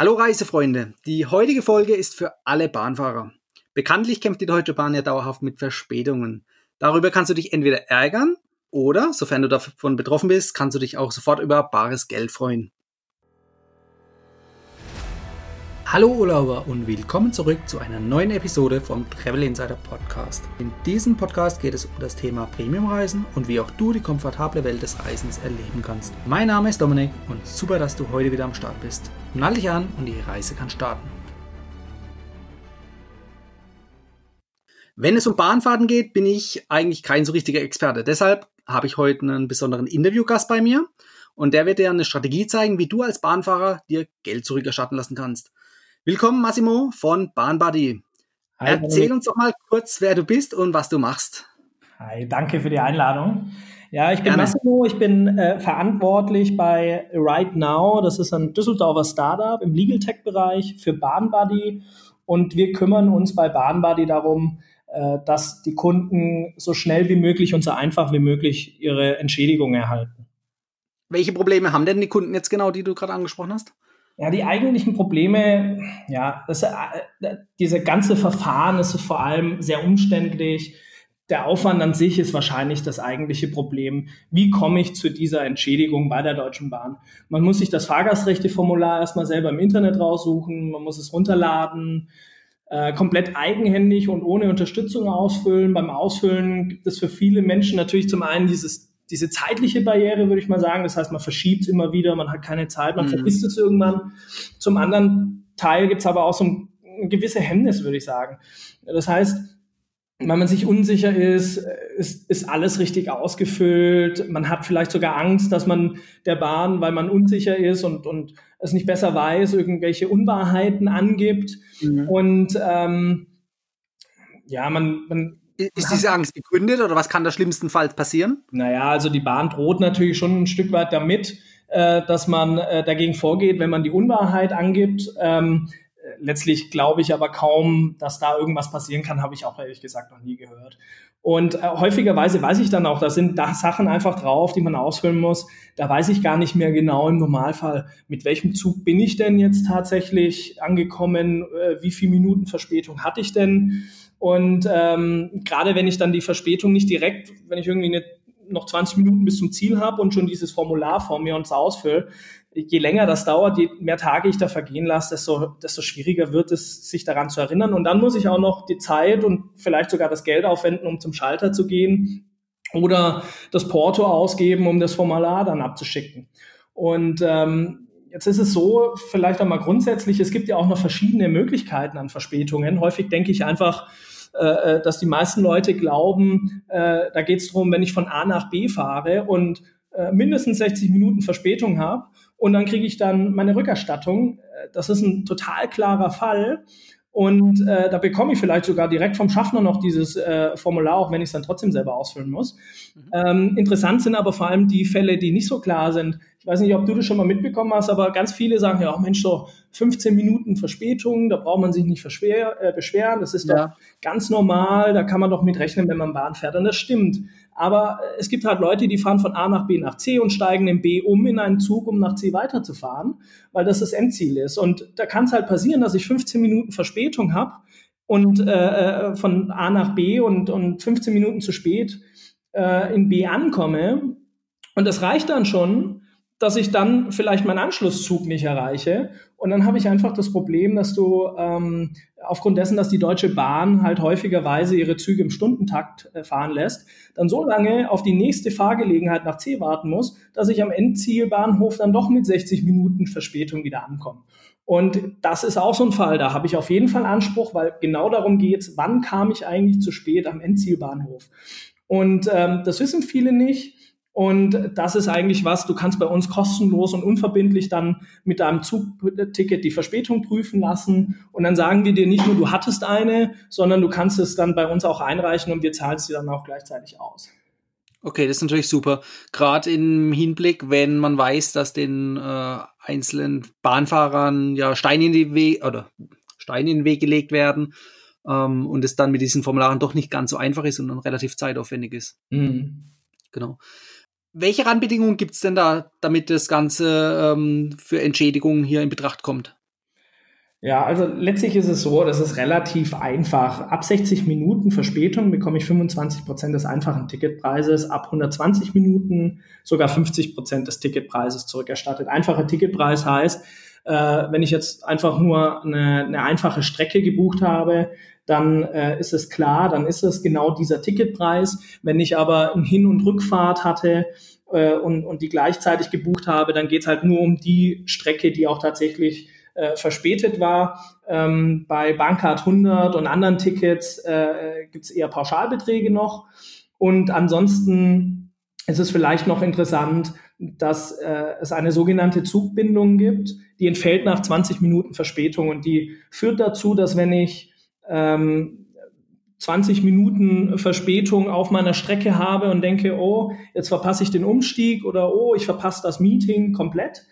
Hallo Reisefreunde, die heutige Folge ist für alle Bahnfahrer. Bekanntlich kämpft die Deutsche Bahn ja dauerhaft mit Verspätungen. Darüber kannst du dich entweder ärgern oder, sofern du davon betroffen bist, kannst du dich auch sofort über bares Geld freuen. Hallo Urlauber und willkommen zurück zu einer neuen Episode vom Travel Insider Podcast. In diesem Podcast geht es um das Thema Premiumreisen und wie auch du die komfortable Welt des Reisens erleben kannst. Mein Name ist Dominik und super, dass du heute wieder am Start bist. Nall dich an und die Reise kann starten. Wenn es um Bahnfahrten geht, bin ich eigentlich kein so richtiger Experte. Deshalb habe ich heute einen besonderen Interviewgast bei mir und der wird dir eine Strategie zeigen, wie du als Bahnfahrer dir Geld zurückerstatten lassen kannst. Willkommen, Massimo von Bahnbuddy. Hi, Erzähl uns doch mal kurz, wer du bist und was du machst. Hi, danke für die Einladung. Ja, ich bin Gerne. Massimo, ich bin äh, verantwortlich bei Right Now. Das ist ein Düsseldorfer Startup im Legal Tech Bereich für Bahnbuddy. Und wir kümmern uns bei Bahnbuddy darum, äh, dass die Kunden so schnell wie möglich und so einfach wie möglich ihre Entschädigung erhalten. Welche Probleme haben denn die Kunden jetzt genau, die du gerade angesprochen hast? Ja, die eigentlichen Probleme, ja, das, äh, diese ganze Verfahren ist vor allem sehr umständlich. Der Aufwand an sich ist wahrscheinlich das eigentliche Problem. Wie komme ich zu dieser Entschädigung bei der Deutschen Bahn? Man muss sich das Fahrgastrechteformular erstmal selber im Internet raussuchen, man muss es runterladen, äh, komplett eigenhändig und ohne Unterstützung ausfüllen. Beim Ausfüllen gibt es für viele Menschen natürlich zum einen dieses diese zeitliche Barriere, würde ich mal sagen. Das heißt, man verschiebt es immer wieder, man hat keine Zeit, man mhm. vergisst es irgendwann. Zum anderen Teil gibt es aber auch so ein, ein gewisse Hemmnis, würde ich sagen. Das heißt, wenn man sich unsicher ist, ist, ist alles richtig ausgefüllt. Man hat vielleicht sogar Angst, dass man der Bahn, weil man unsicher ist und, und es nicht besser weiß, irgendwelche Unwahrheiten angibt. Mhm. Und ähm, ja, man, man ist diese Angst begründet oder was kann da schlimmstenfalls passieren? Naja, also die Bahn droht natürlich schon ein Stück weit damit, äh, dass man äh, dagegen vorgeht, wenn man die Unwahrheit angibt. Ähm, letztlich glaube ich aber kaum, dass da irgendwas passieren kann, habe ich auch ehrlich gesagt noch nie gehört. Und äh, häufigerweise weiß ich dann auch, da sind da Sachen einfach drauf, die man ausfüllen muss. Da weiß ich gar nicht mehr genau im Normalfall, mit welchem Zug bin ich denn jetzt tatsächlich angekommen, äh, wie viele Minuten Verspätung hatte ich denn. Und ähm, gerade wenn ich dann die Verspätung nicht direkt, wenn ich irgendwie eine, noch 20 Minuten bis zum Ziel habe und schon dieses Formular vor mir und ausfülle, je länger das dauert, je mehr Tage ich da vergehen lasse, desto, desto schwieriger wird es, sich daran zu erinnern. Und dann muss ich auch noch die Zeit und vielleicht sogar das Geld aufwenden, um zum Schalter zu gehen oder das Porto ausgeben, um das Formular dann abzuschicken. Und ähm, Jetzt ist es so, vielleicht auch mal grundsätzlich, es gibt ja auch noch verschiedene Möglichkeiten an Verspätungen. Häufig denke ich einfach, äh, äh, dass die meisten Leute glauben, äh, da geht es darum, wenn ich von A nach B fahre und äh, mindestens 60 Minuten Verspätung habe und dann kriege ich dann meine Rückerstattung. Das ist ein total klarer Fall. Und äh, da bekomme ich vielleicht sogar direkt vom Schaffner noch dieses äh, Formular, auch wenn ich es dann trotzdem selber ausfüllen muss. Mhm. Ähm, interessant sind aber vor allem die Fälle, die nicht so klar sind. Ich weiß nicht, ob du das schon mal mitbekommen hast, aber ganz viele sagen, ja, Mensch, so 15 Minuten Verspätung, da braucht man sich nicht äh, beschweren. Das ist ja. doch ganz normal, da kann man doch mit rechnen, wenn man Bahn fährt. Und das stimmt. Aber äh, es gibt halt Leute, die fahren von A nach B nach C und steigen in B um in einen Zug, um nach C weiterzufahren, weil das das Endziel ist. Und da kann es halt passieren, dass ich 15 Minuten Verspätung habe und äh, äh, von A nach B und, und 15 Minuten zu spät äh, in B ankomme. Und das reicht dann schon, dass ich dann vielleicht meinen Anschlusszug nicht erreiche. Und dann habe ich einfach das Problem, dass du ähm, aufgrund dessen, dass die Deutsche Bahn halt häufigerweise ihre Züge im Stundentakt äh, fahren lässt, dann so lange auf die nächste Fahrgelegenheit nach C warten muss, dass ich am Endzielbahnhof dann doch mit 60 Minuten Verspätung wieder ankomme. Und das ist auch so ein Fall, da habe ich auf jeden Fall Anspruch, weil genau darum geht es, wann kam ich eigentlich zu spät am Endzielbahnhof. Und ähm, das wissen viele nicht. Und das ist eigentlich was, du kannst bei uns kostenlos und unverbindlich dann mit deinem Zugticket die Verspätung prüfen lassen. Und dann sagen wir dir nicht nur, du hattest eine, sondern du kannst es dann bei uns auch einreichen und wir zahlen es dir dann auch gleichzeitig aus. Okay, das ist natürlich super. Gerade im Hinblick, wenn man weiß, dass den äh, einzelnen Bahnfahrern ja Steine in die Weg oder Steine in den Weg gelegt werden ähm, und es dann mit diesen Formularen doch nicht ganz so einfach ist und dann relativ zeitaufwendig ist. Mhm. Genau. Welche Randbedingungen gibt es denn da, damit das Ganze ähm, für Entschädigungen hier in Betracht kommt? Ja, also letztlich ist es so, das ist relativ einfach. Ab 60 Minuten Verspätung bekomme ich 25 Prozent des einfachen Ticketpreises, ab 120 Minuten sogar 50 Prozent des Ticketpreises zurückerstattet. Einfacher Ticketpreis heißt, äh, wenn ich jetzt einfach nur eine, eine einfache Strecke gebucht habe, dann äh, ist es klar, dann ist es genau dieser Ticketpreis. Wenn ich aber ein Hin- und Rückfahrt hatte äh, und, und die gleichzeitig gebucht habe, dann geht es halt nur um die Strecke, die auch tatsächlich äh, verspätet war. Ähm, bei Bankcard 100 und anderen Tickets äh, gibt es eher Pauschalbeträge noch. Und ansonsten ist es vielleicht noch interessant, dass äh, es eine sogenannte Zugbindung gibt, die entfällt nach 20 Minuten Verspätung und die führt dazu, dass wenn ich ähm, 20 Minuten Verspätung auf meiner Strecke habe und denke, oh, jetzt verpasse ich den Umstieg oder oh, ich verpasse das Meeting komplett,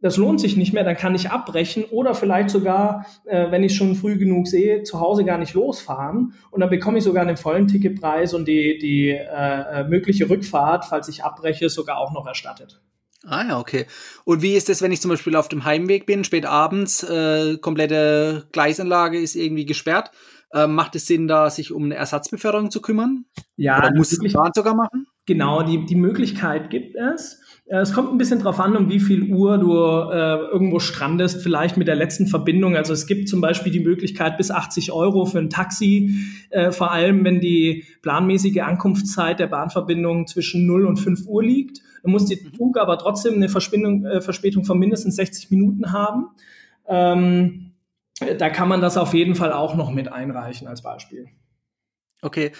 das lohnt sich nicht mehr, dann kann ich abbrechen oder vielleicht sogar, äh, wenn ich schon früh genug sehe, zu Hause gar nicht losfahren und dann bekomme ich sogar den vollen Ticketpreis und die, die äh, mögliche Rückfahrt, falls ich abbreche, sogar auch noch erstattet. Ah ja, okay. Und wie ist es, wenn ich zum Beispiel auf dem Heimweg bin, spät abends, äh, komplette Gleisanlage ist irgendwie gesperrt? Äh, macht es Sinn, da sich um eine Ersatzbeförderung zu kümmern? Ja, Oder muss die Bahn sogar machen? Genau, die, die Möglichkeit gibt es. Äh, es kommt ein bisschen drauf an, um wie viel Uhr du äh, irgendwo strandest, vielleicht mit der letzten Verbindung. Also es gibt zum Beispiel die Möglichkeit bis 80 Euro für ein Taxi, äh, vor allem wenn die planmäßige Ankunftszeit der Bahnverbindung zwischen 0 und 5 Uhr liegt. Dann muss die Zug aber trotzdem eine äh, Verspätung von mindestens 60 Minuten haben. Ähm, da kann man das auf jeden Fall auch noch mit einreichen als Beispiel. Okay,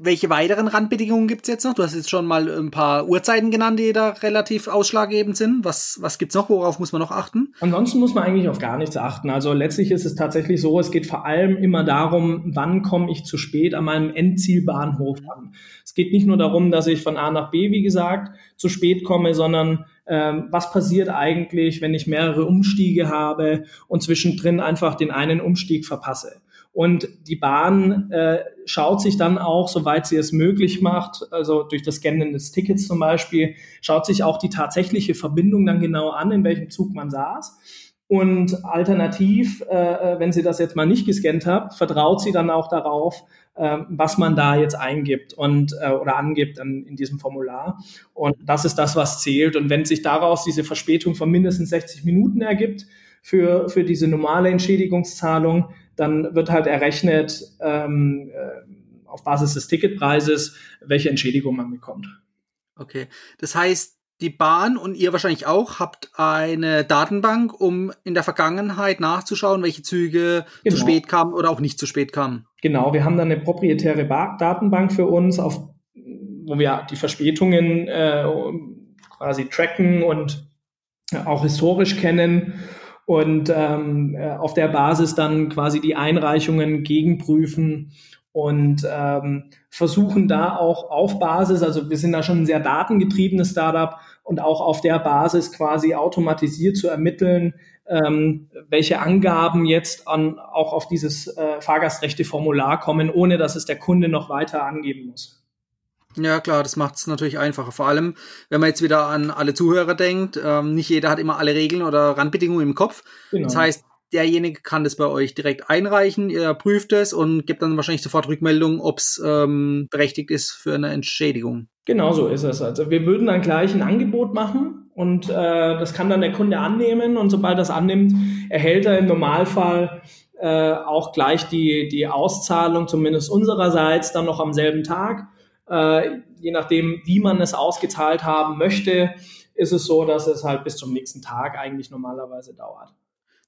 welche weiteren Randbedingungen gibt es jetzt noch? Du hast jetzt schon mal ein paar Uhrzeiten genannt, die da relativ ausschlaggebend sind. Was, was gibt es noch? Worauf muss man noch achten? Ansonsten muss man eigentlich auf gar nichts achten. Also letztlich ist es tatsächlich so, es geht vor allem immer darum, wann komme ich zu spät an meinem Endzielbahnhof an. Es geht nicht nur darum, dass ich von A nach B, wie gesagt, zu spät komme, sondern ähm, was passiert eigentlich, wenn ich mehrere Umstiege habe und zwischendrin einfach den einen Umstieg verpasse. Und die Bahn äh, schaut sich dann auch, soweit sie es möglich macht, also durch das Scannen des Tickets zum Beispiel, schaut sich auch die tatsächliche Verbindung dann genau an, in welchem Zug man saß. Und alternativ, äh, wenn sie das jetzt mal nicht gescannt hat, vertraut sie dann auch darauf, äh, was man da jetzt eingibt und äh, oder angibt in, in diesem Formular. Und das ist das, was zählt. Und wenn sich daraus diese Verspätung von mindestens 60 Minuten ergibt für, für diese normale Entschädigungszahlung, dann wird halt errechnet ähm, äh, auf Basis des Ticketpreises, welche Entschädigung man bekommt. Okay, das heißt, die Bahn und ihr wahrscheinlich auch habt eine Datenbank, um in der Vergangenheit nachzuschauen, welche Züge genau. zu spät kamen oder auch nicht zu spät kamen. Genau, wir haben dann eine proprietäre ba Datenbank für uns, auf, wo wir die Verspätungen äh, quasi tracken und auch historisch kennen und ähm, äh, auf der Basis dann quasi die Einreichungen gegenprüfen und ähm, versuchen da auch auf Basis, also wir sind da schon ein sehr datengetriebenes Startup und auch auf der Basis quasi automatisiert zu ermitteln, ähm, welche Angaben jetzt an, auch auf dieses äh, Fahrgastrechteformular kommen, ohne dass es der Kunde noch weiter angeben muss. Ja, klar, das macht es natürlich einfacher. Vor allem, wenn man jetzt wieder an alle Zuhörer denkt, ähm, nicht jeder hat immer alle Regeln oder Randbedingungen im Kopf. Genau. Das heißt, derjenige kann das bei euch direkt einreichen, ihr prüft es und gibt dann wahrscheinlich sofort Rückmeldung, ob es ähm, berechtigt ist für eine Entschädigung. Genau so ist es. Also wir würden dann gleich ein Angebot machen und äh, das kann dann der Kunde annehmen und sobald das annimmt, erhält er im Normalfall äh, auch gleich die, die Auszahlung, zumindest unsererseits, dann noch am selben Tag. Äh, je nachdem, wie man es ausgezahlt haben möchte, ist es so, dass es halt bis zum nächsten Tag eigentlich normalerweise dauert.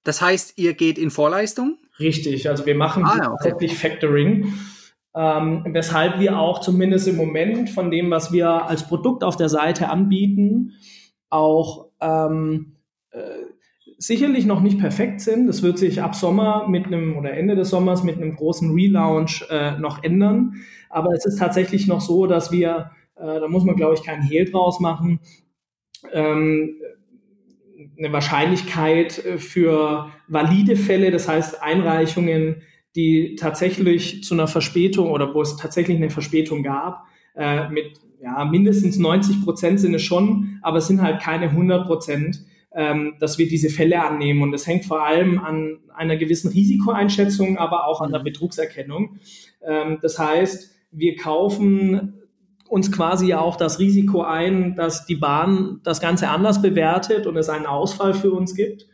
Das heißt, ihr geht in Vorleistung? Richtig, also wir machen ah, okay. tatsächlich Factoring, ähm, weshalb wir auch zumindest im Moment von dem, was wir als Produkt auf der Seite anbieten, auch ähm, äh, sicherlich noch nicht perfekt sind. Das wird sich ab Sommer mit einem oder Ende des Sommers mit einem großen Relaunch äh, noch ändern. Aber es ist tatsächlich noch so, dass wir, äh, da muss man glaube ich keinen Hehl draus machen, ähm, eine Wahrscheinlichkeit äh, für valide Fälle, das heißt Einreichungen, die tatsächlich zu einer Verspätung oder wo es tatsächlich eine Verspätung gab, äh, mit ja, mindestens 90 Prozent sind es schon, aber es sind halt keine 100 Prozent ähm, dass wir diese Fälle annehmen. Und das hängt vor allem an einer gewissen Risikoeinschätzung, aber auch an der mhm. Betrugserkennung. Ähm, das heißt, wir kaufen uns quasi auch das Risiko ein, dass die Bahn das Ganze anders bewertet und es einen Ausfall für uns gibt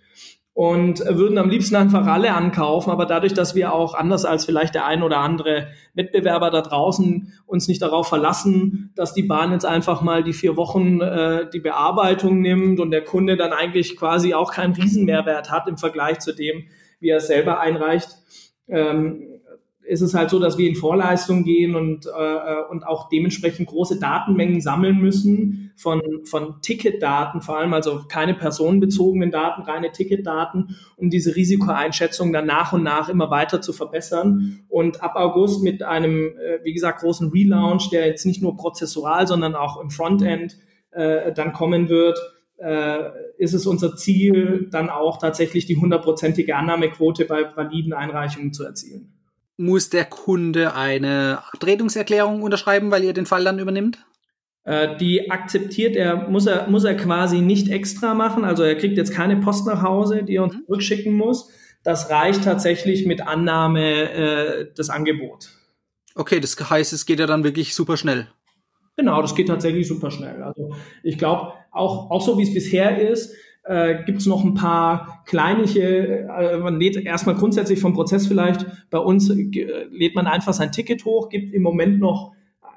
und würden am liebsten einfach alle ankaufen. Aber dadurch, dass wir auch anders als vielleicht der ein oder andere Wettbewerber da draußen uns nicht darauf verlassen, dass die Bahn jetzt einfach mal die vier Wochen äh, die Bearbeitung nimmt und der Kunde dann eigentlich quasi auch keinen Riesenmehrwert hat im Vergleich zu dem, wie er es selber einreicht, ähm, ist es halt so, dass wir in Vorleistung gehen und, äh, und auch dementsprechend große Datenmengen sammeln müssen von, von Ticketdaten, vor allem also keine personenbezogenen Daten, reine Ticketdaten, um diese Risikoeinschätzung dann nach und nach immer weiter zu verbessern. Und ab August mit einem, äh, wie gesagt, großen Relaunch, der jetzt nicht nur prozessual, sondern auch im Frontend äh, dann kommen wird, äh, ist es unser Ziel, dann auch tatsächlich die hundertprozentige Annahmequote bei validen Einreichungen zu erzielen muss der Kunde eine Abtretungserklärung unterschreiben, weil ihr den Fall dann übernimmt? Äh, die akzeptiert er, muss er, muss er quasi nicht extra machen. Also er kriegt jetzt keine Post nach Hause, die er uns mhm. zurückschicken muss. Das reicht tatsächlich mit Annahme äh, des Angebots. Okay, das heißt, es geht ja dann wirklich super schnell. Genau, das geht tatsächlich super schnell. Also ich glaube, auch, auch so wie es bisher ist, äh, gibt es noch ein paar kleinliche, äh, man lädt erstmal grundsätzlich vom Prozess vielleicht, bei uns äh, lädt man einfach sein Ticket hoch, gibt im Moment noch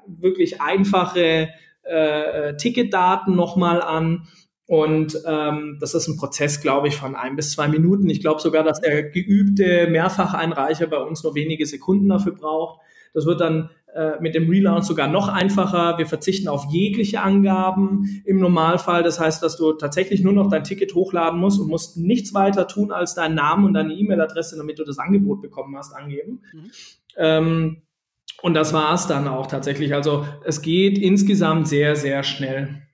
wirklich einfache äh, Ticketdaten nochmal an. Und ähm, das ist ein Prozess, glaube ich, von ein bis zwei Minuten. Ich glaube sogar, dass der geübte Mehrfacheinreicher bei uns nur wenige Sekunden dafür braucht. Das wird dann äh, mit dem Relaunch sogar noch einfacher. Wir verzichten auf jegliche Angaben im Normalfall. Das heißt, dass du tatsächlich nur noch dein Ticket hochladen musst und musst nichts weiter tun, als deinen Namen und deine E-Mail-Adresse, damit du das Angebot bekommen hast, angeben. Mhm. Ähm, und das war es dann auch tatsächlich. Also es geht insgesamt sehr, sehr schnell.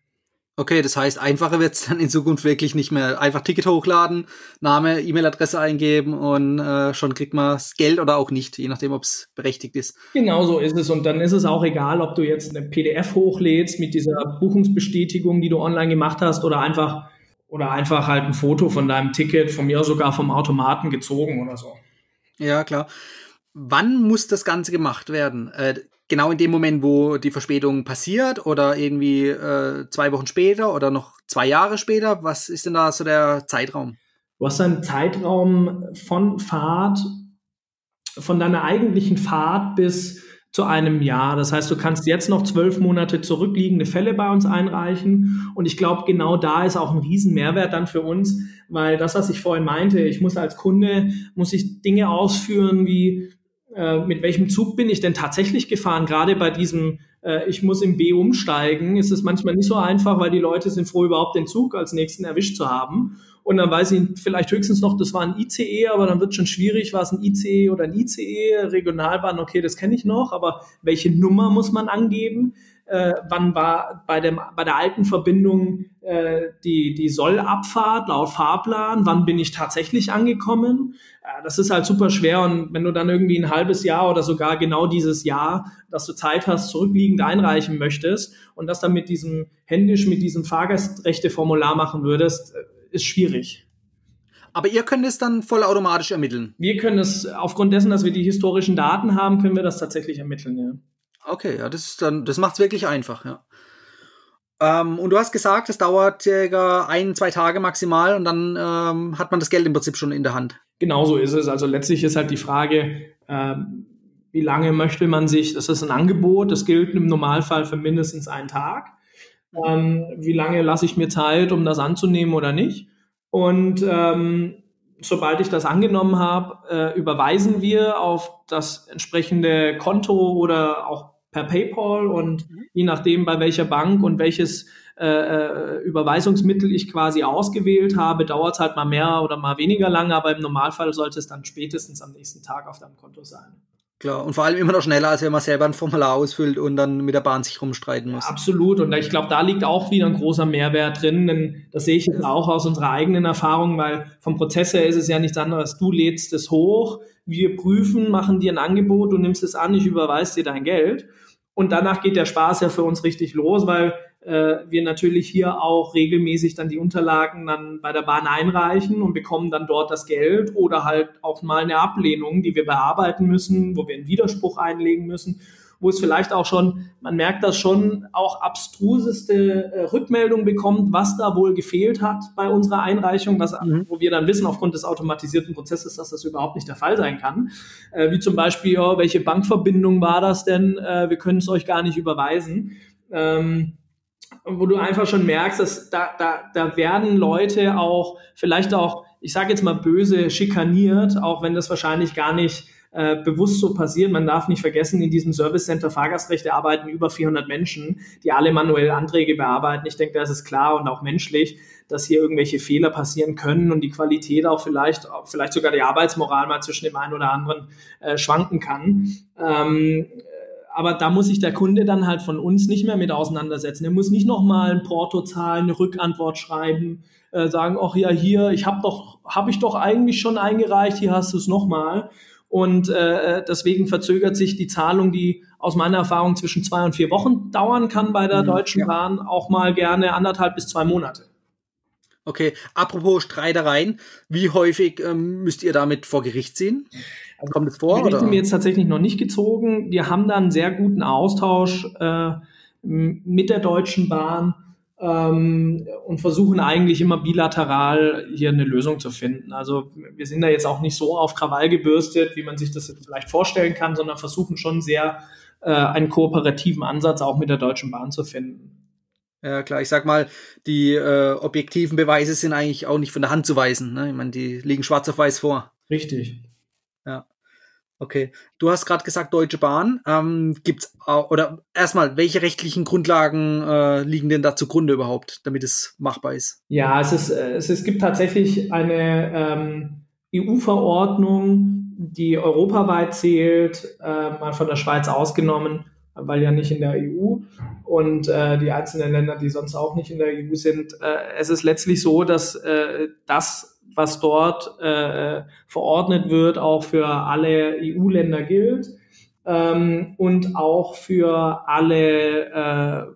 Okay, das heißt, einfacher wird es dann in Zukunft wirklich nicht mehr. Einfach Ticket hochladen, Name, E-Mail-Adresse eingeben und äh, schon kriegt man das Geld oder auch nicht, je nachdem, ob es berechtigt ist. Genau so ist es. Und dann ist es auch egal, ob du jetzt eine PDF hochlädst mit dieser Buchungsbestätigung, die du online gemacht hast, oder einfach, oder einfach halt ein Foto von deinem Ticket, von mir sogar vom Automaten gezogen oder so. Ja, klar. Wann muss das Ganze gemacht werden? Äh, genau in dem Moment, wo die Verspätung passiert oder irgendwie äh, zwei Wochen später oder noch zwei Jahre später? Was ist denn da so der Zeitraum? Du hast einen Zeitraum von Fahrt, von deiner eigentlichen Fahrt bis zu einem Jahr. Das heißt, du kannst jetzt noch zwölf Monate zurückliegende Fälle bei uns einreichen. Und ich glaube, genau da ist auch ein Riesenmehrwert dann für uns, weil das, was ich vorhin meinte, ich muss als Kunde, muss ich Dinge ausführen wie äh, mit welchem Zug bin ich denn tatsächlich gefahren? Gerade bei diesem, äh, ich muss im B umsteigen, ist es manchmal nicht so einfach, weil die Leute sind froh, überhaupt den Zug als nächsten erwischt zu haben. Und dann weiß ich vielleicht höchstens noch, das war ein ICE, aber dann wird schon schwierig, war es ein ICE oder ein ICE, Regionalbahn, okay, das kenne ich noch, aber welche Nummer muss man angeben? Äh, wann war bei, dem, bei der alten Verbindung äh, die, die Sollabfahrt laut Fahrplan? Wann bin ich tatsächlich angekommen? Das ist halt super schwer und wenn du dann irgendwie ein halbes Jahr oder sogar genau dieses Jahr, dass du Zeit hast, zurückliegend einreichen möchtest und das dann mit diesem händisch mit diesem Fahrgastrechteformular machen würdest, äh, ist schwierig. Aber ihr könnt es dann vollautomatisch ermitteln? Wir können es, aufgrund dessen, dass wir die historischen Daten haben, können wir das tatsächlich ermitteln, ja. Okay, ja, das ist dann, das macht es wirklich einfach, ja. Ähm, und du hast gesagt, es dauert circa ein, zwei Tage maximal und dann ähm, hat man das Geld im Prinzip schon in der Hand. Genau so ist es. Also letztlich ist halt die Frage, ähm, wie lange möchte man sich, das ist ein Angebot, das gilt im Normalfall für mindestens einen Tag. Ähm, wie lange lasse ich mir Zeit, um das anzunehmen oder nicht? Und ähm, sobald ich das angenommen habe, äh, überweisen wir auf das entsprechende Konto oder auch per PayPal und mhm. je nachdem, bei welcher Bank und welches äh, äh, Überweisungsmittel ich quasi ausgewählt habe, dauert es halt mal mehr oder mal weniger lange, aber im Normalfall sollte es dann spätestens am nächsten Tag auf deinem Konto sein. Klar, und vor allem immer noch schneller, als wenn man selber ein Formular ausfüllt und dann mit der Bahn sich rumstreiten muss. Ja, absolut, und ich glaube, da liegt auch wieder ein großer Mehrwert drin, denn das sehe ich jetzt auch aus unserer eigenen Erfahrung, weil vom Prozess her ist es ja nichts anderes. Du lädst es hoch, wir prüfen, machen dir ein Angebot, du nimmst es an, ich überweise dir dein Geld. Und danach geht der Spaß ja für uns richtig los, weil wir natürlich hier auch regelmäßig dann die Unterlagen dann bei der Bahn einreichen und bekommen dann dort das Geld oder halt auch mal eine Ablehnung, die wir bearbeiten müssen, wo wir einen Widerspruch einlegen müssen wo es vielleicht auch schon, man merkt das schon, auch abstruseste äh, Rückmeldungen bekommt, was da wohl gefehlt hat bei unserer Einreichung, was, mhm. wo wir dann wissen aufgrund des automatisierten Prozesses, dass das überhaupt nicht der Fall sein kann. Äh, wie zum Beispiel, oh, welche Bankverbindung war das denn? Äh, wir können es euch gar nicht überweisen. Ähm, wo du einfach schon merkst, dass da, da, da werden Leute auch vielleicht auch, ich sage jetzt mal böse, schikaniert, auch wenn das wahrscheinlich gar nicht äh, bewusst so passiert. Man darf nicht vergessen, in diesem Service Center Fahrgastrechte arbeiten über 400 Menschen, die alle manuell Anträge bearbeiten. Ich denke, das ist klar und auch menschlich, dass hier irgendwelche Fehler passieren können und die Qualität auch vielleicht, vielleicht sogar die Arbeitsmoral mal zwischen dem einen oder anderen äh, schwanken kann. Ähm, aber da muss sich der Kunde dann halt von uns nicht mehr mit auseinandersetzen. Er muss nicht nochmal ein Porto zahlen, eine Rückantwort schreiben, äh, sagen, ach ja, hier, ich habe doch, habe ich doch eigentlich schon eingereicht, hier hast du es nochmal. Und äh, deswegen verzögert sich die Zahlung, die aus meiner Erfahrung zwischen zwei und vier Wochen dauern kann bei der mhm, Deutschen ja. Bahn, auch mal gerne anderthalb bis zwei Monate. Okay, apropos Streitereien, wie häufig ähm, müsst ihr damit vor Gericht ziehen? Also, Kommt es vor? Die sind wir jetzt tatsächlich noch nicht gezogen. Wir haben da einen sehr guten Austausch äh, mit der Deutschen Bahn ähm, und versuchen eigentlich immer bilateral hier eine Lösung zu finden. Also wir sind da jetzt auch nicht so auf Krawall gebürstet, wie man sich das vielleicht vorstellen kann, sondern versuchen schon sehr äh, einen kooperativen Ansatz auch mit der Deutschen Bahn zu finden. Ja, klar, ich sag mal, die äh, objektiven Beweise sind eigentlich auch nicht von der Hand zu weisen. Ne? Ich meine, die liegen schwarz auf weiß vor. Richtig. Okay, du hast gerade gesagt Deutsche Bahn. Ähm, gibt's oder erstmal, welche rechtlichen Grundlagen äh, liegen denn da zugrunde überhaupt, damit es machbar ist? Ja, es ist es, es gibt tatsächlich eine ähm, EU-Verordnung, die europaweit zählt, äh, mal von der Schweiz ausgenommen, weil ja nicht in der EU und äh, die einzelnen Länder, die sonst auch nicht in der EU sind. Äh, es ist letztlich so, dass äh, das was dort äh, verordnet wird, auch für alle EU-Länder gilt ähm, und auch für alle äh,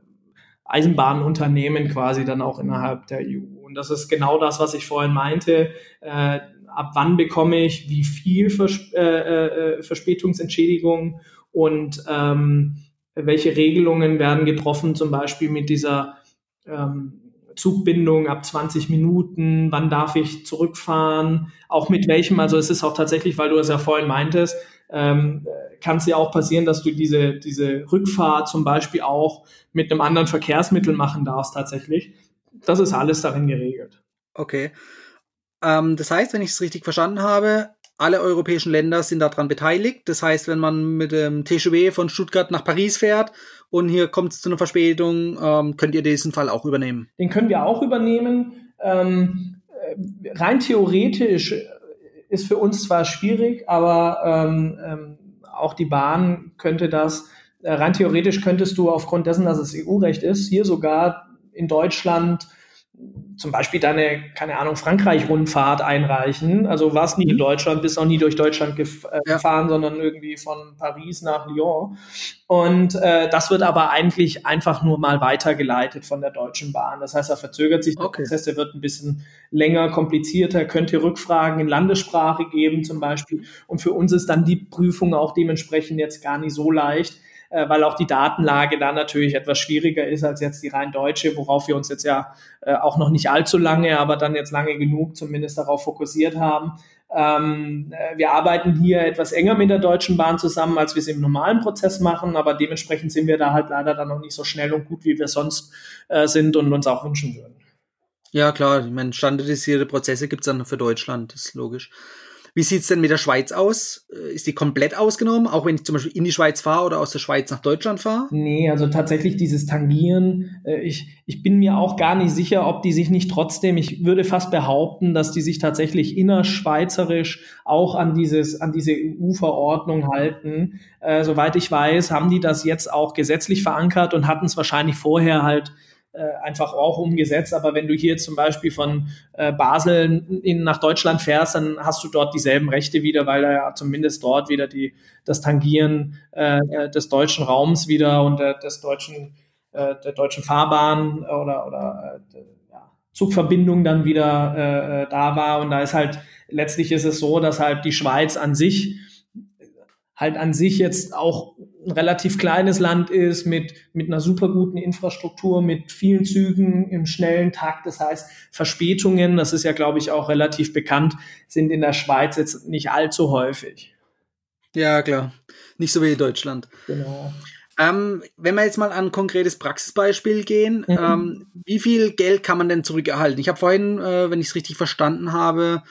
Eisenbahnunternehmen quasi dann auch innerhalb der EU. Und das ist genau das, was ich vorhin meinte. Äh, ab wann bekomme ich wie viel Vers äh, äh, Verspätungsentschädigung und ähm, welche Regelungen werden getroffen, zum Beispiel mit dieser ähm, Zugbindung ab 20 Minuten, wann darf ich zurückfahren, auch mit welchem, also es ist auch tatsächlich, weil du es ja vorhin meintest, ähm, kann es ja auch passieren, dass du diese, diese Rückfahrt zum Beispiel auch mit einem anderen Verkehrsmittel machen darfst tatsächlich. Das ist alles darin geregelt. Okay. Ähm, das heißt, wenn ich es richtig verstanden habe, alle europäischen Länder sind daran beteiligt. Das heißt, wenn man mit dem TGW von Stuttgart nach Paris fährt und hier kommt es zu einer Verspätung, ähm, könnt ihr diesen Fall auch übernehmen? Den können wir auch übernehmen. Ähm, äh, rein theoretisch ist für uns zwar schwierig, aber ähm, ähm auch die Bahn könnte das, äh, rein theoretisch könntest du aufgrund dessen, dass es EU-Recht ist, hier sogar in Deutschland zum Beispiel deine, keine Ahnung, Frankreich-Rundfahrt einreichen. Also warst nie in mhm. Deutschland, bist auch nie durch Deutschland gef äh, ja. gefahren, sondern irgendwie von Paris nach Lyon. Und äh, das wird aber eigentlich einfach nur mal weitergeleitet von der Deutschen Bahn. Das heißt, da verzögert sich der okay. Prozess, der wird ein bisschen länger, komplizierter, könnte Rückfragen in Landessprache geben zum Beispiel. Und für uns ist dann die Prüfung auch dementsprechend jetzt gar nicht so leicht äh, weil auch die Datenlage da natürlich etwas schwieriger ist als jetzt die rein deutsche, worauf wir uns jetzt ja äh, auch noch nicht allzu lange, aber dann jetzt lange genug zumindest darauf fokussiert haben. Ähm, äh, wir arbeiten hier etwas enger mit der Deutschen Bahn zusammen, als wir es im normalen Prozess machen, aber dementsprechend sind wir da halt leider dann noch nicht so schnell und gut, wie wir sonst äh, sind und uns auch wünschen würden. Ja, klar, ich meine, standardisierte Prozesse gibt es dann für Deutschland, das ist logisch. Wie sieht's denn mit der Schweiz aus? Äh, ist die komplett ausgenommen, auch wenn ich zum Beispiel in die Schweiz fahre oder aus der Schweiz nach Deutschland fahre? Nee, also tatsächlich dieses Tangieren, äh, ich, ich bin mir auch gar nicht sicher, ob die sich nicht trotzdem, ich würde fast behaupten, dass die sich tatsächlich innerschweizerisch auch an dieses, an diese EU-Verordnung halten. Äh, soweit ich weiß, haben die das jetzt auch gesetzlich verankert und hatten es wahrscheinlich vorher halt einfach auch umgesetzt. Aber wenn du hier zum Beispiel von äh, Basel in, nach Deutschland fährst, dann hast du dort dieselben Rechte wieder, weil da ja zumindest dort wieder die, das Tangieren äh, des deutschen Raums wieder und äh, des deutschen äh, der Deutschen Fahrbahn oder, oder äh, ja, Zugverbindung dann wieder äh, äh, da war. Und da ist halt, letztlich ist es so, dass halt die Schweiz an sich halt an sich jetzt auch ein relativ kleines Land ist mit, mit einer super guten Infrastruktur, mit vielen Zügen im schnellen Takt. Das heißt, Verspätungen, das ist ja, glaube ich, auch relativ bekannt, sind in der Schweiz jetzt nicht allzu häufig. Ja, klar. Nicht so wie in Deutschland. Genau. Ähm, wenn wir jetzt mal an ein konkretes Praxisbeispiel gehen, mhm. ähm, wie viel Geld kann man denn zurückerhalten? Ich habe vorhin, äh, wenn ich es richtig verstanden habe,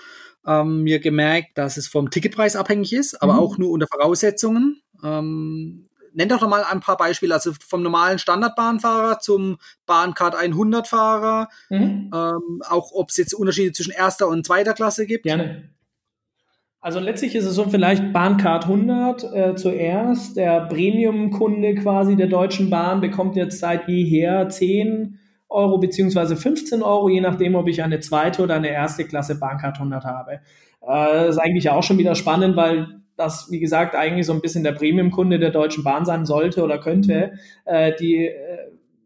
ähm, mir gemerkt, dass es vom Ticketpreis abhängig ist, aber mhm. auch nur unter Voraussetzungen. Ähm, nenn doch noch mal ein paar Beispiele, also vom normalen Standardbahnfahrer zum Bahncard 100 Fahrer, mhm. ähm, auch ob es jetzt Unterschiede zwischen erster und zweiter Klasse gibt. Gerne. Also letztlich ist es so vielleicht Bahncard 100 äh, zuerst. Der Premium-Kunde quasi der Deutschen Bahn bekommt jetzt seit jeher 10 Euro beziehungsweise 15 Euro, je nachdem, ob ich eine zweite oder eine erste Klasse Bahncard 100 habe. Äh, das ist eigentlich auch schon wieder spannend, weil das, wie gesagt, eigentlich so ein bisschen der Premium-Kunde der Deutschen Bahn sein sollte oder könnte. Äh, die äh,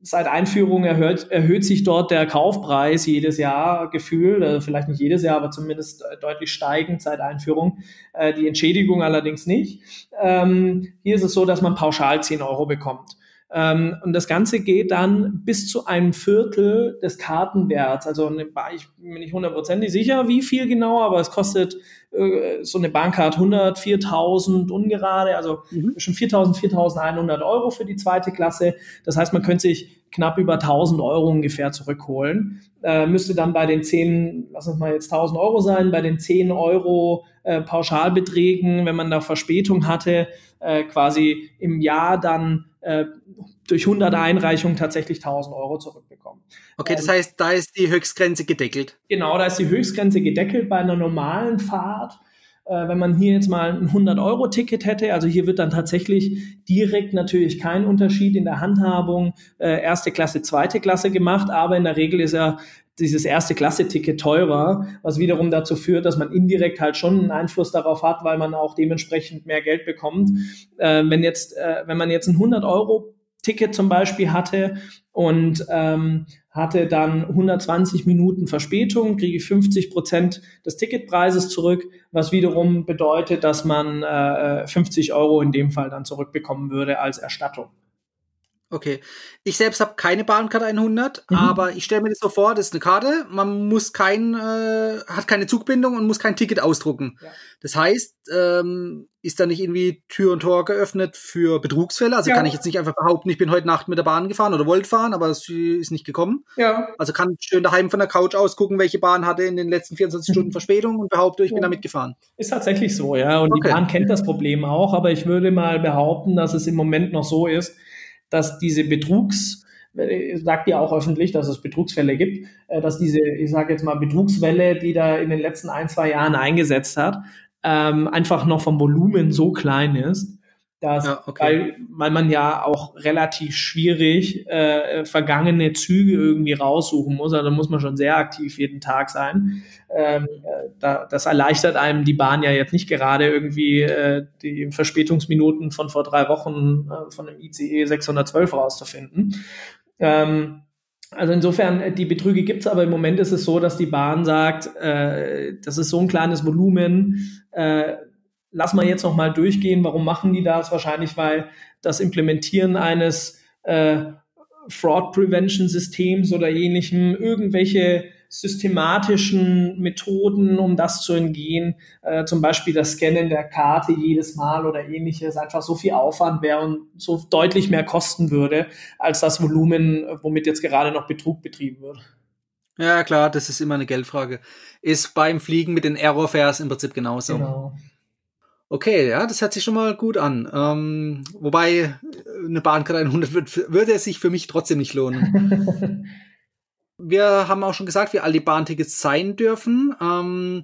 seit Einführung erhöht, erhöht sich dort der Kaufpreis jedes Jahr gefühlt, also vielleicht nicht jedes Jahr, aber zumindest deutlich steigend seit Einführung. Äh, die Entschädigung allerdings nicht. Ähm, hier ist es so, dass man pauschal 10 Euro bekommt. Ähm, und das Ganze geht dann bis zu einem Viertel des Kartenwerts. Also eine, ich bin nicht hundertprozentig sicher, wie viel genau, aber es kostet äh, so eine Bahncard 100, 4000 ungerade, also mhm. zwischen 4000, 4100 Euro für die zweite Klasse. Das heißt, man könnte sich knapp über 1000 Euro ungefähr zurückholen. Äh, müsste dann bei den 10, lass uns mal jetzt 1000 Euro sein, bei den 10 Euro äh, Pauschalbeträgen, wenn man da Verspätung hatte, äh, quasi im Jahr dann äh, durch 100 Einreichungen tatsächlich 1000 Euro zurückbekommen. Okay, das ähm, heißt, da ist die Höchstgrenze gedeckelt. Genau, da ist die Höchstgrenze gedeckelt bei einer normalen Fahrt. Äh, wenn man hier jetzt mal ein 100-Euro-Ticket hätte, also hier wird dann tatsächlich direkt natürlich kein Unterschied in der Handhabung äh, erste Klasse, zweite Klasse gemacht, aber in der Regel ist ja dieses erste Klasse-Ticket teurer, was wiederum dazu führt, dass man indirekt halt schon einen Einfluss darauf hat, weil man auch dementsprechend mehr Geld bekommt. Äh, wenn jetzt, äh, wenn man jetzt ein 100 Euro Ticket zum Beispiel hatte und ähm, hatte dann 120 Minuten Verspätung, kriege ich 50 Prozent des Ticketpreises zurück, was wiederum bedeutet, dass man äh, 50 Euro in dem Fall dann zurückbekommen würde als Erstattung. Okay. Ich selbst habe keine Bahnkarte 100, mhm. aber ich stelle mir das so vor, das ist eine Karte, man muss kein, äh, hat keine Zugbindung und muss kein Ticket ausdrucken. Ja. Das heißt, ähm, ist da nicht irgendwie Tür und Tor geöffnet für Betrugsfälle? Also ja. kann ich jetzt nicht einfach behaupten, ich bin heute Nacht mit der Bahn gefahren oder wollte fahren, aber es ist nicht gekommen. Ja. Also kann ich schön daheim von der Couch ausgucken, welche Bahn hatte in den letzten 24 mhm. Stunden Verspätung und behaupte, ich ja. bin damit gefahren. Ist tatsächlich so, ja. Und okay. die Bahn kennt das Problem auch, aber ich würde mal behaupten, dass es im Moment noch so ist, dass diese Betrugs, sagt ja auch öffentlich, dass es Betrugsfälle gibt, äh, dass diese, ich sage jetzt mal, Betrugswelle, die da in den letzten ein, zwei Jahren eingesetzt hat, ähm, einfach noch vom Volumen so klein ist, dass, ja, okay. weil, weil man ja auch relativ schwierig äh, vergangene Züge irgendwie raussuchen muss. Also da muss man schon sehr aktiv jeden Tag sein. Ähm, äh, da, das erleichtert einem die Bahn ja jetzt nicht gerade irgendwie äh, die Verspätungsminuten von vor drei Wochen äh, von dem ICE 612 rauszufinden. Ähm, also insofern, äh, die Betrüge gibt's, aber im Moment ist es so, dass die Bahn sagt, äh, das ist so ein kleines Volumen, äh, lass mal jetzt noch mal durchgehen. Warum machen die das? Wahrscheinlich, weil das Implementieren eines äh, Fraud Prevention Systems oder ähnlichem irgendwelche systematischen Methoden, um das zu entgehen, äh, zum Beispiel das Scannen der Karte jedes Mal oder ähnliches, einfach so viel Aufwand wäre und so deutlich mehr kosten würde, als das Volumen, womit jetzt gerade noch Betrug betrieben wird. Ja, klar, das ist immer eine Geldfrage. Ist beim Fliegen mit den Error-Fares im Prinzip genauso. Genau. Okay, ja, das hört sich schon mal gut an. Ähm, wobei äh, eine Bahnkarte 100 wird, würde es sich für mich trotzdem nicht lohnen. wir haben auch schon gesagt, wie all die Bahntickets sein dürfen. Ähm,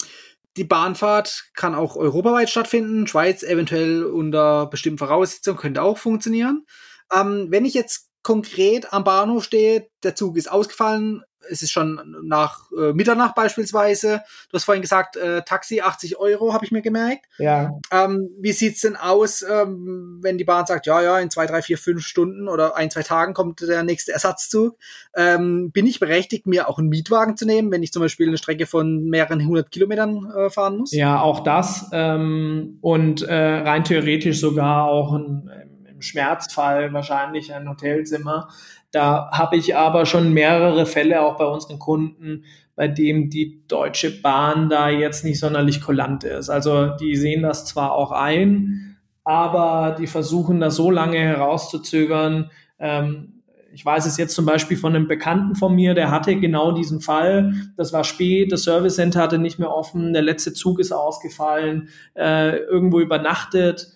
die Bahnfahrt kann auch europaweit stattfinden. Schweiz eventuell unter bestimmten Voraussetzungen könnte auch funktionieren. Ähm, wenn ich jetzt konkret am Bahnhof stehe, der Zug ist ausgefallen, es ist schon nach äh, Mitternacht beispielsweise. Du hast vorhin gesagt, äh, Taxi 80 Euro, habe ich mir gemerkt. Ja. Ähm, wie sieht's denn aus, ähm, wenn die Bahn sagt, ja, ja, in zwei, drei, vier, fünf Stunden oder ein, zwei Tagen kommt der nächste Ersatzzug? Ähm, bin ich berechtigt, mir auch einen Mietwagen zu nehmen, wenn ich zum Beispiel eine Strecke von mehreren hundert Kilometern äh, fahren muss? Ja, auch das. Ähm, und äh, rein theoretisch sogar auch ein, im Schmerzfall wahrscheinlich ein Hotelzimmer. Da habe ich aber schon mehrere Fälle auch bei unseren Kunden, bei dem die Deutsche Bahn da jetzt nicht sonderlich kulant ist. Also die sehen das zwar auch ein, aber die versuchen das so lange herauszuzögern. Ähm, ich weiß es jetzt zum Beispiel von einem Bekannten von mir, der hatte genau diesen Fall. Das war spät, das Service Center hatte nicht mehr offen, der letzte Zug ist ausgefallen, äh, irgendwo übernachtet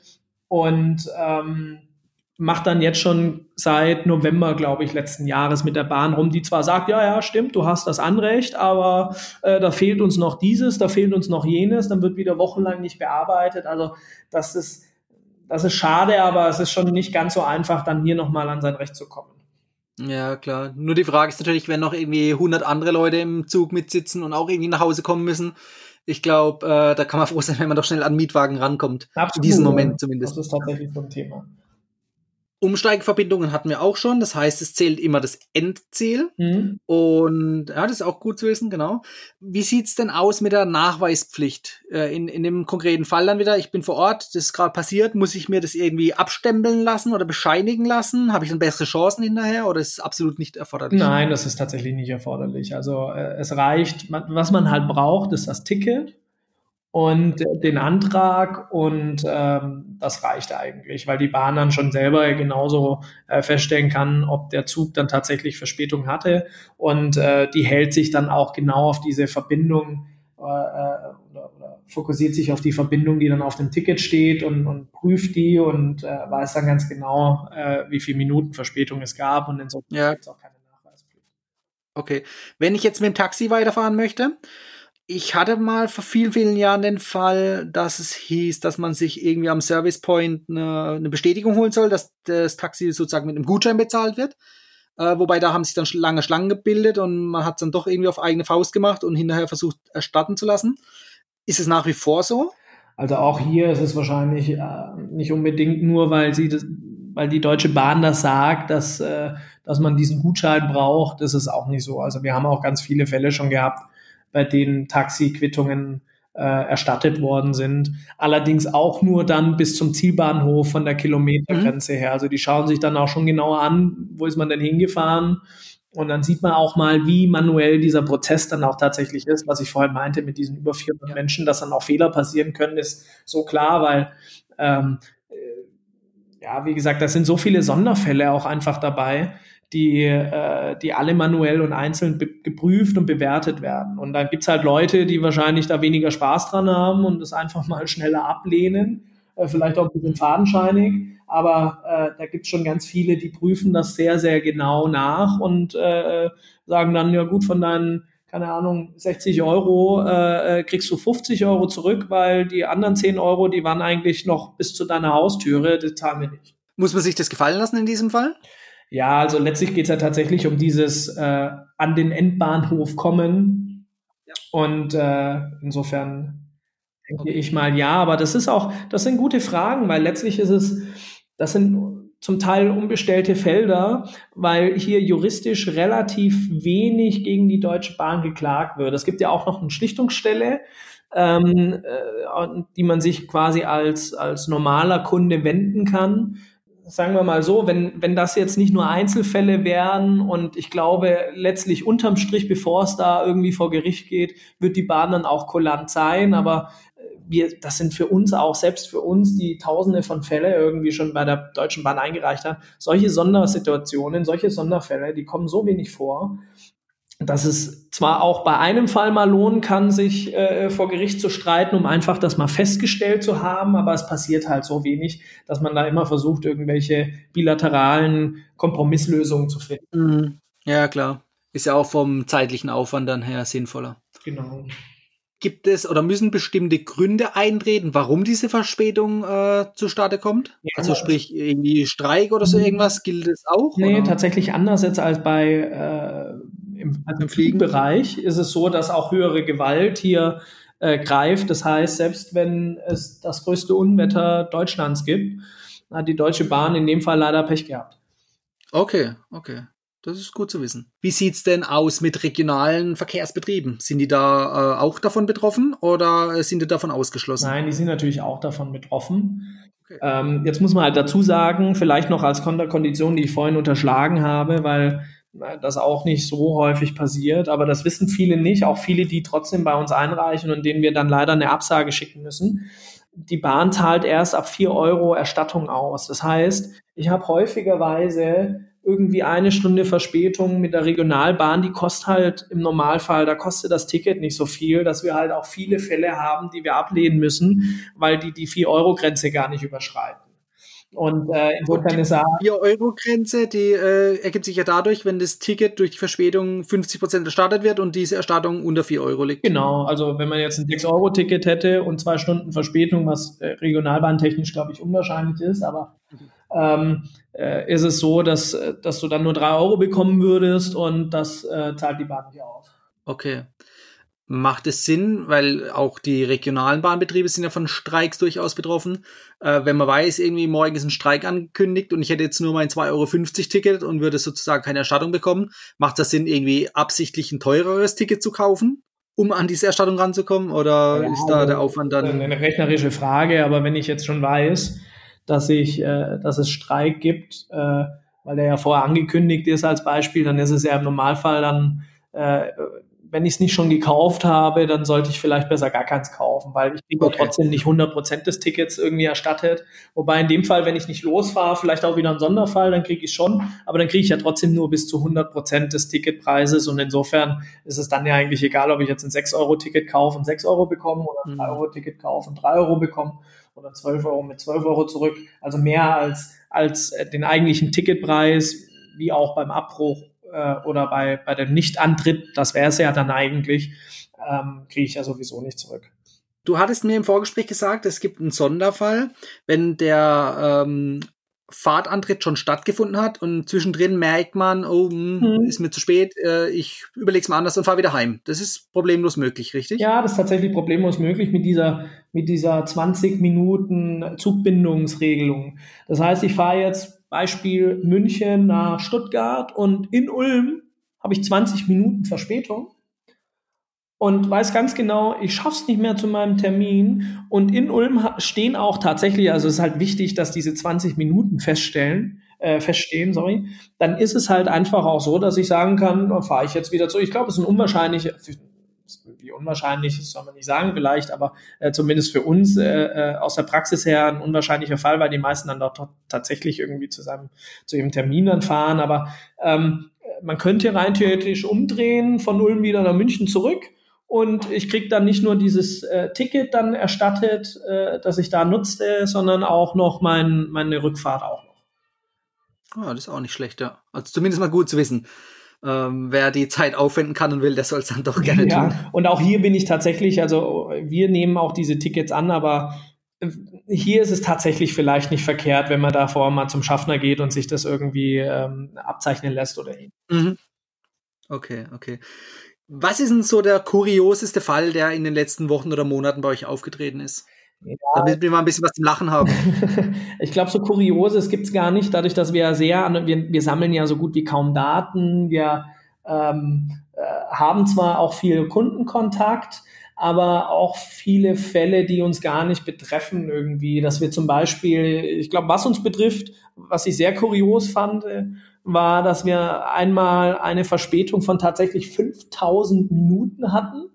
und ähm, macht dann jetzt schon seit November, glaube ich, letzten Jahres mit der Bahn rum, die zwar sagt, ja, ja, stimmt, du hast das Anrecht, aber äh, da fehlt uns noch dieses, da fehlt uns noch jenes, dann wird wieder wochenlang nicht bearbeitet. Also das ist, das ist schade, aber es ist schon nicht ganz so einfach, dann hier nochmal an sein Recht zu kommen. Ja, klar. Nur die Frage ist natürlich, wenn noch irgendwie 100 andere Leute im Zug mitsitzen und auch irgendwie nach Hause kommen müssen. Ich glaube, äh, da kann man froh sein, wenn man doch schnell an Mietwagen rankommt. Absolut, In diesem Moment zumindest. Das ist tatsächlich so ein Thema. Umsteigeverbindungen hatten wir auch schon. Das heißt, es zählt immer das Endziel. Mhm. Und ja, das ist auch gut zu wissen, genau. Wie sieht's denn aus mit der Nachweispflicht? Äh, in, in dem konkreten Fall dann wieder, ich bin vor Ort, das ist gerade passiert, muss ich mir das irgendwie abstempeln lassen oder bescheinigen lassen? Habe ich dann bessere Chancen hinterher oder ist es absolut nicht erforderlich? Nein, das ist tatsächlich nicht erforderlich. Also äh, es reicht, was man halt braucht, ist das Ticket und den Antrag und ähm, das reicht eigentlich, weil die Bahn dann schon selber genauso äh, feststellen kann, ob der Zug dann tatsächlich Verspätung hatte und äh, die hält sich dann auch genau auf diese Verbindung äh, äh oder, oder fokussiert sich auf die Verbindung, die dann auf dem Ticket steht und, und prüft die und äh, weiß dann ganz genau, äh, wie viele Minuten Verspätung es gab und insofern Ja. gibt es auch keine Nachweispflicht. Okay. Wenn ich jetzt mit dem Taxi weiterfahren möchte, ich hatte mal vor vielen, vielen Jahren den Fall, dass es hieß, dass man sich irgendwie am Service Point eine, eine Bestätigung holen soll, dass das Taxi sozusagen mit einem Gutschein bezahlt wird. Äh, wobei da haben sich dann lange Schlangen gebildet und man hat es dann doch irgendwie auf eigene Faust gemacht und hinterher versucht erstatten zu lassen. Ist es nach wie vor so? Also auch hier ist es wahrscheinlich äh, nicht unbedingt nur, weil sie das, weil die Deutsche Bahn das sagt, dass, äh, dass man diesen Gutschein braucht, das ist auch nicht so. Also wir haben auch ganz viele Fälle schon gehabt, bei denen Taxiquittungen äh, erstattet worden sind. Allerdings auch nur dann bis zum Zielbahnhof von der Kilometergrenze her. Also die schauen sich dann auch schon genauer an, wo ist man denn hingefahren. Und dann sieht man auch mal, wie manuell dieser Prozess dann auch tatsächlich ist. Was ich vorhin meinte mit diesen über 400 Ja. Menschen, dass dann auch Fehler passieren können, ist so klar, weil ähm, äh, ja, wie gesagt, das sind so viele Sonderfälle auch einfach dabei, die, äh, die alle manuell und einzeln geprüft und bewertet werden. Und dann gibt's halt Leute, die wahrscheinlich da weniger Spaß dran haben und das einfach mal schneller ablehnen, äh, vielleicht auch ein bisschen fadenscheinig. Aber äh, da gibt's schon ganz viele, die prüfen das sehr, sehr genau nach und äh, sagen dann, ja gut, von deinen, keine Ahnung, 60 Euro äh, äh, kriegst du 50 Euro zurück, weil die anderen 10 Euro, die waren eigentlich noch bis zu deiner Haustüre, das zahlen wir nicht. Muss man sich das gefallen lassen in diesem Fall? Ja, also letztlich geht es ja tatsächlich um dieses äh, an den Endbahnhof kommen. Ja. Und äh, insofern denke Okay. ich mal ja, aber das ist auch, das sind gute Fragen, weil letztlich ist es, das sind zum Teil unbestellte Felder, weil hier juristisch relativ wenig gegen die Deutsche Bahn geklagt wird. Es gibt ja auch noch eine Schlichtungsstelle, ähm, äh, die man sich quasi als, als normaler Kunde wenden kann sagen wir mal so, wenn, wenn das jetzt nicht nur Einzelfälle wären und ich glaube letztlich unterm Strich, bevor es da irgendwie vor Gericht geht, wird die Bahn dann auch kulant sein, aber äh, wir, das sind für uns auch, selbst für uns, die tausende von Fälle irgendwie schon bei der Deutschen Bahn eingereicht haben, solche Sondersituationen, solche Sonderfälle, die kommen so wenig vor, dass es zwar auch bei einem Fall mal lohnen kann, sich äh, vor Gericht zu streiten, um einfach das mal festgestellt zu haben, aber es passiert halt so wenig, dass man da immer versucht, irgendwelche bilateralen Kompromisslösungen zu finden. Mhm. Ja, klar. Ist ja auch vom zeitlichen Aufwand dann her sinnvoller. Genau. Gibt es oder müssen bestimmte Gründe eintreten, warum diese Verspätung äh, zustande kommt? Ja, also sprich irgendwie Streik oder so Mhm. irgendwas, gilt es auch? Nee, oder? tatsächlich anders jetzt als bei äh, im also im Fliegenbereich ist es so, dass auch höhere Gewalt hier äh, greift. Das heißt, selbst wenn es das größte Unwetter Deutschlands gibt, hat die Deutsche Bahn in dem Fall leider Pech gehabt. Okay, okay. Das ist gut zu wissen. Wie sieht es denn aus mit regionalen Verkehrsbetrieben? Sind die da äh, auch davon betroffen oder sind die davon ausgeschlossen? Nein, die sind natürlich auch davon betroffen. Okay. Ähm, jetzt muss man halt dazu sagen, vielleicht noch als Konterkondition, die ich vorhin unterschlagen habe, weil das auch nicht so häufig passiert, aber das wissen viele nicht, auch viele, die trotzdem bei uns einreichen und denen wir dann leider eine Absage schicken müssen. Die Bahn zahlt erst ab 4 Euro Erstattung aus. Das heißt, ich habe häufigerweise irgendwie eine Stunde Verspätung mit der Regionalbahn, die kostet halt im Normalfall, da kostet das Ticket nicht so viel, dass wir halt auch viele Fälle haben, die wir ablehnen müssen, weil die die 4-Euro-Grenze gar nicht überschreiten. Und äh, insofern ist er. Die 4-Euro-Grenze, die äh, ergibt sich ja dadurch, wenn das Ticket durch die Verspätung 50 Prozent erstattet wird und diese Erstattung unter 4 Euro liegt. Genau, also wenn man jetzt ein 6-Euro-Ticket hätte und zwei Stunden Verspätung, was äh, regionalbahntechnisch, glaube ich, unwahrscheinlich ist, aber ähm, äh, ist es so, dass, dass du dann nur 3 Euro bekommen würdest und das äh, zahlt die Bahn nicht auf. Okay macht es Sinn, weil auch die regionalen Bahnbetriebe sind ja von Streiks durchaus betroffen. Äh, wenn man weiß, irgendwie morgen ist ein Streik angekündigt und ich hätte jetzt nur mein 2,50 Euro Ticket und würde sozusagen keine Erstattung bekommen, macht das Sinn, irgendwie absichtlich ein teureres Ticket zu kaufen? um an diese Erstattung ranzukommen? Oder ja, ist da der Aufwand dann? Eine rechnerische Frage, aber wenn ich jetzt schon weiß, dass ich, äh, dass es Streik gibt, äh, weil der ja vorher angekündigt ist als Beispiel, dann ist es ja im Normalfall dann äh, wenn ich es nicht schon gekauft habe, dann sollte ich vielleicht besser gar keins kaufen, weil ich kriege okay. trotzdem nicht 100% des Tickets irgendwie erstattet. Wobei in dem Fall, wenn ich nicht losfahre, vielleicht auch wieder ein Sonderfall, dann kriege ich schon, aber dann kriege ich ja trotzdem nur bis zu 100% des Ticketpreises und insofern ist es dann ja eigentlich egal, ob ich jetzt ein 6-Euro-Ticket kaufe und 6 Euro bekomme oder ein 3-Euro-Ticket mhm. kaufe und 3 Euro bekomme oder 12 Euro mit 12 Euro zurück. Also mehr als, als den eigentlichen Ticketpreis, wie auch beim Abbruch äh, oder bei, bei dem Nichtantritt, das wäre es ja dann eigentlich, ähm, kriege ich ja sowieso nicht zurück. Du hattest mir im Vorgespräch gesagt, es gibt einen Sonderfall, wenn der ähm, Fahrtantritt schon stattgefunden hat und zwischendrin merkt man, oh, mh, hm, ist mir zu spät, äh, ich überlege es mal anders und fahre wieder heim. Das ist problemlos möglich, richtig? Ja, das ist tatsächlich problemlos möglich mit dieser, mit dieser 20 Minuten Zugbindungsregelung. Das heißt, ich fahre jetzt Beispiel München nach Stuttgart und in Ulm habe ich 20 Minuten Verspätung und weiß ganz genau, ich schaff's nicht mehr zu meinem Termin. Und in Ulm stehen auch tatsächlich, also es ist halt wichtig, dass diese 20 Minuten feststellen, äh, feststehen, sorry. Dann ist es halt einfach auch so, dass ich sagen kann, fahre ich jetzt wieder zu. Ich glaube, es ist ein unwahrscheinlich, wie unwahrscheinlich, das soll man nicht sagen vielleicht, aber äh, zumindest für uns äh, äh, aus der Praxis her ein unwahrscheinlicher Fall, weil die meisten dann dort tatsächlich irgendwie zu zu ihrem Termin dann fahren. Aber ähm, man könnte rein theoretisch umdrehen, von Ulm wieder nach München zurück. Und ich kriege dann nicht nur dieses äh, Ticket dann erstattet, äh, das ich da nutzte, sondern auch noch mein, meine Rückfahrt auch noch. Oh, das ist auch nicht schlecht, ja. Also zumindest mal gut zu wissen ähm, wer die Zeit aufwenden kann und will, der soll es dann doch gerne ja, tun. Und auch hier bin ich tatsächlich, also wir nehmen auch diese Tickets an, aber äh, hier ist es tatsächlich vielleicht nicht verkehrt, wenn man davor mal zum Schaffner geht und sich das irgendwie ähm, abzeichnen lässt oder. Mhm. Okay, okay. Was ist denn so der kurioseste Fall, der in den letzten Wochen oder Monaten bei euch aufgetreten ist? Ja. Damit wir mal ein bisschen was zum Lachen haben. ich glaube, so Kurioses gibt es gar nicht, dadurch, dass wir sehr, wir, wir sammeln ja so gut wie kaum Daten, wir ähm, äh, haben zwar auch viel Kundenkontakt, aber auch viele Fälle, die uns gar nicht betreffen irgendwie, dass wir zum Beispiel, ich glaube, was uns betrifft, was ich sehr kurios fand, äh, war, dass wir einmal eine Verspätung von tatsächlich 5000 Minuten hatten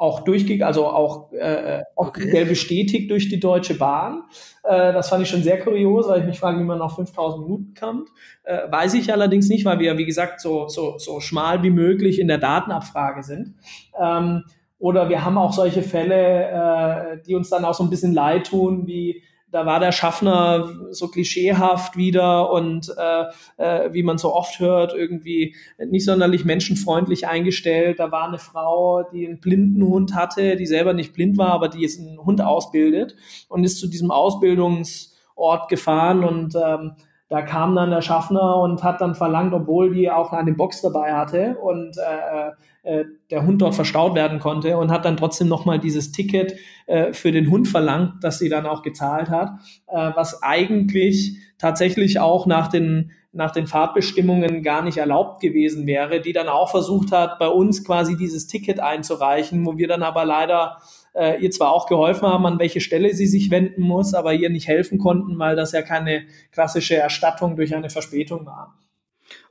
auch durchgegangen, also auch äh, offiziell okay. bestätigt durch die Deutsche Bahn. Äh, das fand ich schon sehr kurios, weil ich mich frage, wie man auf 5000 Minuten kommt. Äh, weiß ich allerdings nicht, weil wir, wie gesagt, so, so, so schmal wie möglich in der Datenabfrage sind. Ähm, oder wir haben auch solche Fälle, äh, die uns dann auch so ein bisschen leid tun, wie da war der Schaffner so klischeehaft wieder und äh, äh, wie man so oft hört, irgendwie nicht sonderlich menschenfreundlich eingestellt. Da war eine Frau, die einen blinden Hund hatte, die selber nicht blind war, aber die jetzt einen Hund ausbildet und ist zu diesem Ausbildungsort gefahren und ähm, da kam dann der Schaffner und hat dann verlangt, obwohl die auch eine Box dabei hatte und äh, äh, der Hund dort verstaut werden konnte und hat dann trotzdem nochmal dieses Ticket äh, für den Hund verlangt, das sie dann auch gezahlt hat, äh, was eigentlich tatsächlich auch nach den nach den Fahrtbestimmungen gar nicht erlaubt gewesen wäre, die dann auch versucht hat, bei uns quasi dieses Ticket einzureichen, wo wir dann aber leider äh, ihr zwar auch geholfen haben, an welche Stelle sie sich wenden muss, aber ihr nicht helfen konnten, weil das ja keine klassische Erstattung durch eine Verspätung war.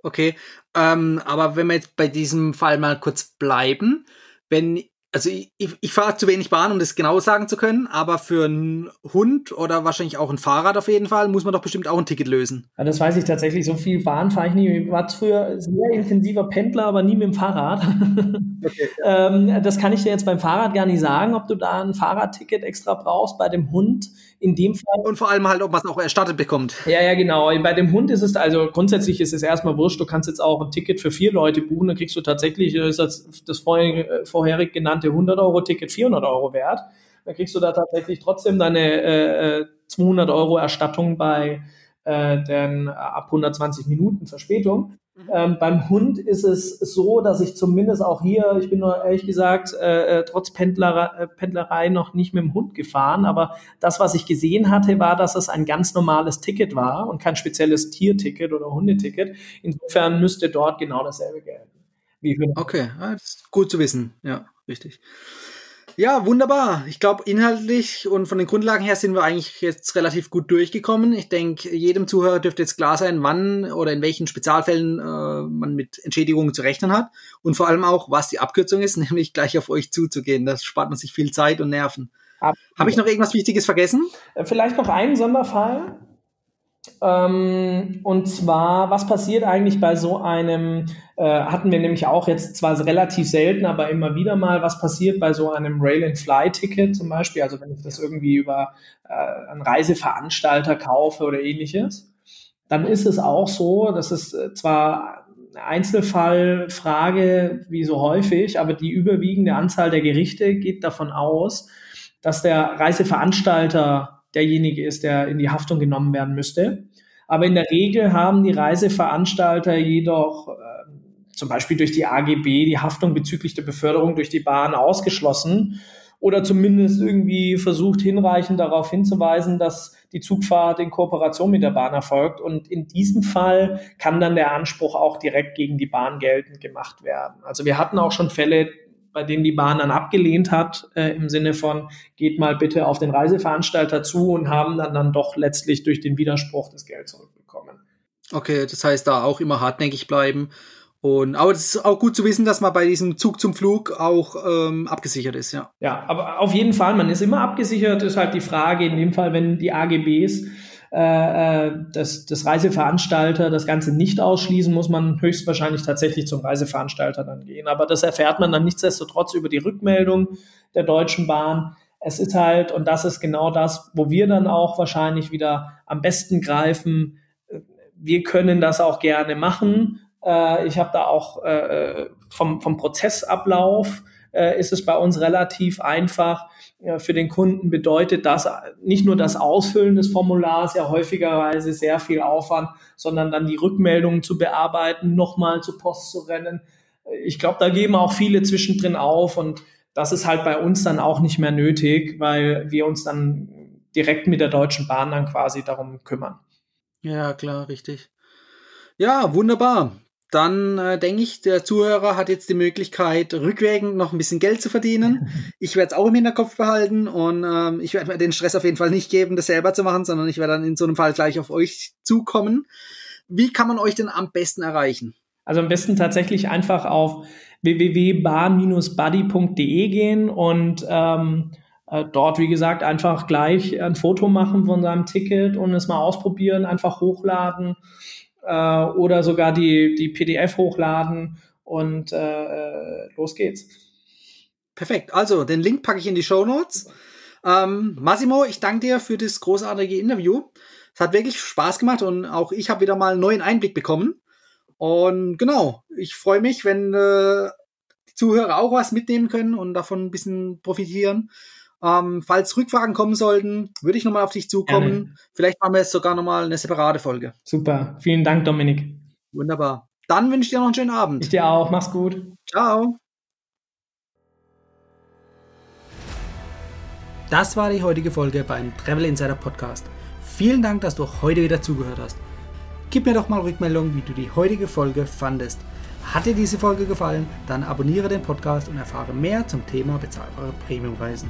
Okay, ähm, aber wenn wir jetzt bei diesem Fall mal kurz bleiben, wenn also ich, ich fahre zu wenig Bahn, um das genau sagen zu können, aber für einen Hund oder wahrscheinlich auch ein Fahrrad auf jeden Fall muss man doch bestimmt auch ein Ticket lösen. Ja, das weiß ich tatsächlich. So viel Bahn fahre ich nie. Ich war früher sehr intensiver Pendler, aber nie mit dem Fahrrad. Okay. ähm, das kann ich dir jetzt beim Fahrrad gar nicht sagen, ob du da ein Fahrradticket extra brauchst. Bei dem Hund in dem Fall. Und vor allem halt, ob man es auch erstattet bekommt. Ja, ja, genau. Bei dem Hund ist es, also grundsätzlich ist es erstmal wurscht. Du kannst jetzt auch ein Ticket für vier Leute buchen. Dann kriegst du tatsächlich, ist das, das vorher, vorherig genannte 100-Euro-Ticket 400 Euro wert. Dann kriegst du da tatsächlich trotzdem deine äh, 200 Euro Erstattung bei äh, den ab 120 Minuten Verspätung. Mhm. Ähm, beim Hund ist es so, dass ich zumindest auch hier, ich bin nur ehrlich gesagt, äh, äh trotz Pendler, äh, Pendlerei noch nicht mit dem Hund gefahren, aber das, was ich gesehen hatte, war, dass es ein ganz normales Ticket war und kein spezielles Tierticket oder Hundeticket. Insofern müsste dort genau dasselbe gelten. okay, das ist gut zu wissen. Ja, richtig. Ja, wunderbar. Ich glaube, inhaltlich und von den Grundlagen her sind wir eigentlich jetzt relativ gut durchgekommen. Ich denke, jedem Zuhörer dürfte jetzt klar sein, wann oder in welchen Spezialfällen äh, man mit Entschädigungen zu rechnen hat und vor allem auch, was die Abkürzung ist, nämlich gleich auf euch zuzugehen. Das spart man sich viel Zeit und Nerven. Habe ich noch irgendwas Wichtiges vergessen? Äh, vielleicht noch einen Sonderfall. Ähm, und zwar, was passiert eigentlich bei so einem, äh, hatten wir nämlich auch jetzt zwar relativ selten, aber immer wieder mal, was passiert bei so einem Rail-and-Fly-Ticket zum Beispiel, also wenn ich das irgendwie über äh, einen Reiseveranstalter kaufe oder ähnliches, dann ist es auch so, dass es äh, zwar eine Einzelfallfrage, wie so häufig, aber die überwiegende Anzahl der Gerichte geht davon aus, dass der Reiseveranstalter derjenige ist, der in die Haftung genommen werden müsste. Aber in der Regel haben die Reiseveranstalter jedoch äh, zum Beispiel durch die AGB die Haftung bezüglich der Beförderung durch die Bahn ausgeschlossen oder zumindest irgendwie versucht hinreichend darauf hinzuweisen, dass die Zugfahrt in Kooperation mit der Bahn erfolgt. Und in diesem Fall kann dann der Anspruch auch direkt gegen die Bahn geltend gemacht werden. Also wir hatten auch schon Fälle, bei denen die Bahn dann abgelehnt hat, äh, im Sinne von, geht mal bitte auf den Reiseveranstalter zu und haben dann, dann doch letztlich durch den Widerspruch das Geld zurückbekommen. Okay, das heißt, da auch immer hartnäckig bleiben. Und, aber es ist auch gut zu wissen, dass man bei diesem Zug zum Flug auch ähm, abgesichert ist, ja. Ja, aber auf jeden Fall, man ist immer abgesichert, ist halt die Frage, in dem Fall, wenn die AGBs äh, äh, das, das Reiseveranstalter das Ganze nicht ausschließen, muss man höchstwahrscheinlich tatsächlich zum Reiseveranstalter dann gehen. Aber das erfährt man dann nichtsdestotrotz über die Rückmeldung der Deutschen Bahn. Es ist halt, und das ist genau das, wo wir dann auch wahrscheinlich wieder am besten greifen. Wir können das auch gerne machen. Äh, ich habe da auch äh, vom, vom Prozessablauf äh, ist es bei uns relativ einfach. Für den Kunden bedeutet das nicht nur das Ausfüllen des Formulars, ja häufigerweise sehr viel Aufwand, sondern dann die Rückmeldungen zu bearbeiten, nochmal zur Post zu rennen. Ich glaube, da geben auch viele zwischendrin auf und das ist halt bei uns dann auch nicht mehr nötig, weil wir uns dann direkt mit der Deutschen Bahn dann quasi darum kümmern. Ja, klar, richtig. Ja, wunderbar dann äh, denke ich, der Zuhörer hat jetzt die Möglichkeit, rückwirkend noch ein bisschen Geld zu verdienen. Ich werde es auch im Hinterkopf behalten und ähm, ich werde mir den Stress auf jeden Fall nicht geben, das selber zu machen, sondern ich werde dann in so einem Fall gleich auf euch zukommen. Wie kann man euch denn am besten erreichen? Also am besten tatsächlich einfach auf www.bar-buddy.de gehen und ähm, äh, dort, wie gesagt, einfach gleich ein Foto machen von seinem Ticket und es mal ausprobieren, einfach hochladen äh, oder sogar die, die PDF hochladen und äh, äh, los geht's. Perfekt. Also, den Link packe ich in die Show Notes. Ähm, Massimo, ich danke dir für das großartige Interview. Es hat wirklich Spaß gemacht und auch ich habe wieder mal einen neuen Einblick bekommen. Und genau, ich freue mich, wenn äh, die Zuhörer auch was mitnehmen können und davon ein bisschen profitieren. Ähm, falls Rückfragen kommen sollten, würde ich nochmal auf dich zukommen. Gerne. Vielleicht machen wir jetzt sogar nochmal eine separate Folge. Super. Vielen Dank, Dominik. Wunderbar. Dann wünsche ich dir noch einen schönen Abend. Ich dir auch. Mach's gut. Ciao. Das war die heutige Folge beim Travel Insider Podcast. Vielen Dank, dass du heute wieder zugehört hast. Gib mir doch mal Rückmeldung, wie du die heutige Folge fandest. Hat dir diese Folge gefallen, dann abonniere den Podcast und erfahre mehr zum Thema bezahlbare Premiumreisen.